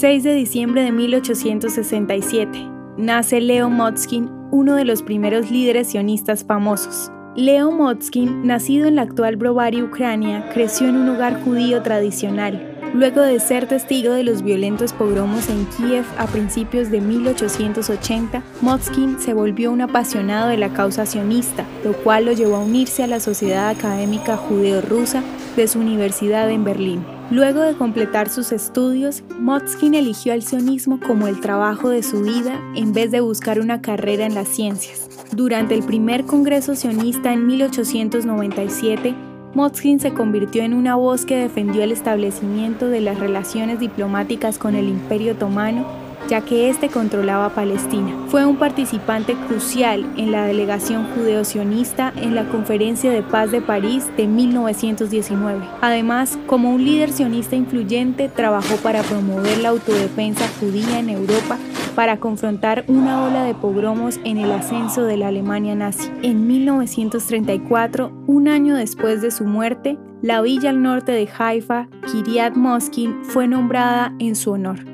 6 de diciembre de 1867. Nace Leo Motzkin, uno de los primeros líderes sionistas famosos. Leo Motzkin, nacido en la actual Brovary, Ucrania, creció en un hogar judío tradicional. Luego de ser testigo de los violentos pogromos en Kiev a principios de 1880, Motzkin se volvió un apasionado de la causa sionista, lo cual lo llevó a unirse a la Sociedad Académica Judeo-Rusa de su universidad en Berlín. Luego de completar sus estudios, Motzkin eligió al sionismo como el trabajo de su vida en vez de buscar una carrera en las ciencias. Durante el primer Congreso sionista en 1897, Motzkin se convirtió en una voz que defendió el establecimiento de las relaciones diplomáticas con el Imperio Otomano, ya que éste controlaba Palestina. Fue un participante crucial en la delegación judeo-sionista en la Conferencia de Paz de París de 1919. Además, como un líder sionista influyente, trabajó para promover la autodefensa judía en Europa para confrontar una ola de pogromos en el ascenso de la Alemania nazi. En 1934, un año después de su muerte, la villa al norte de Haifa, Kiryat Moskin, fue nombrada en su honor.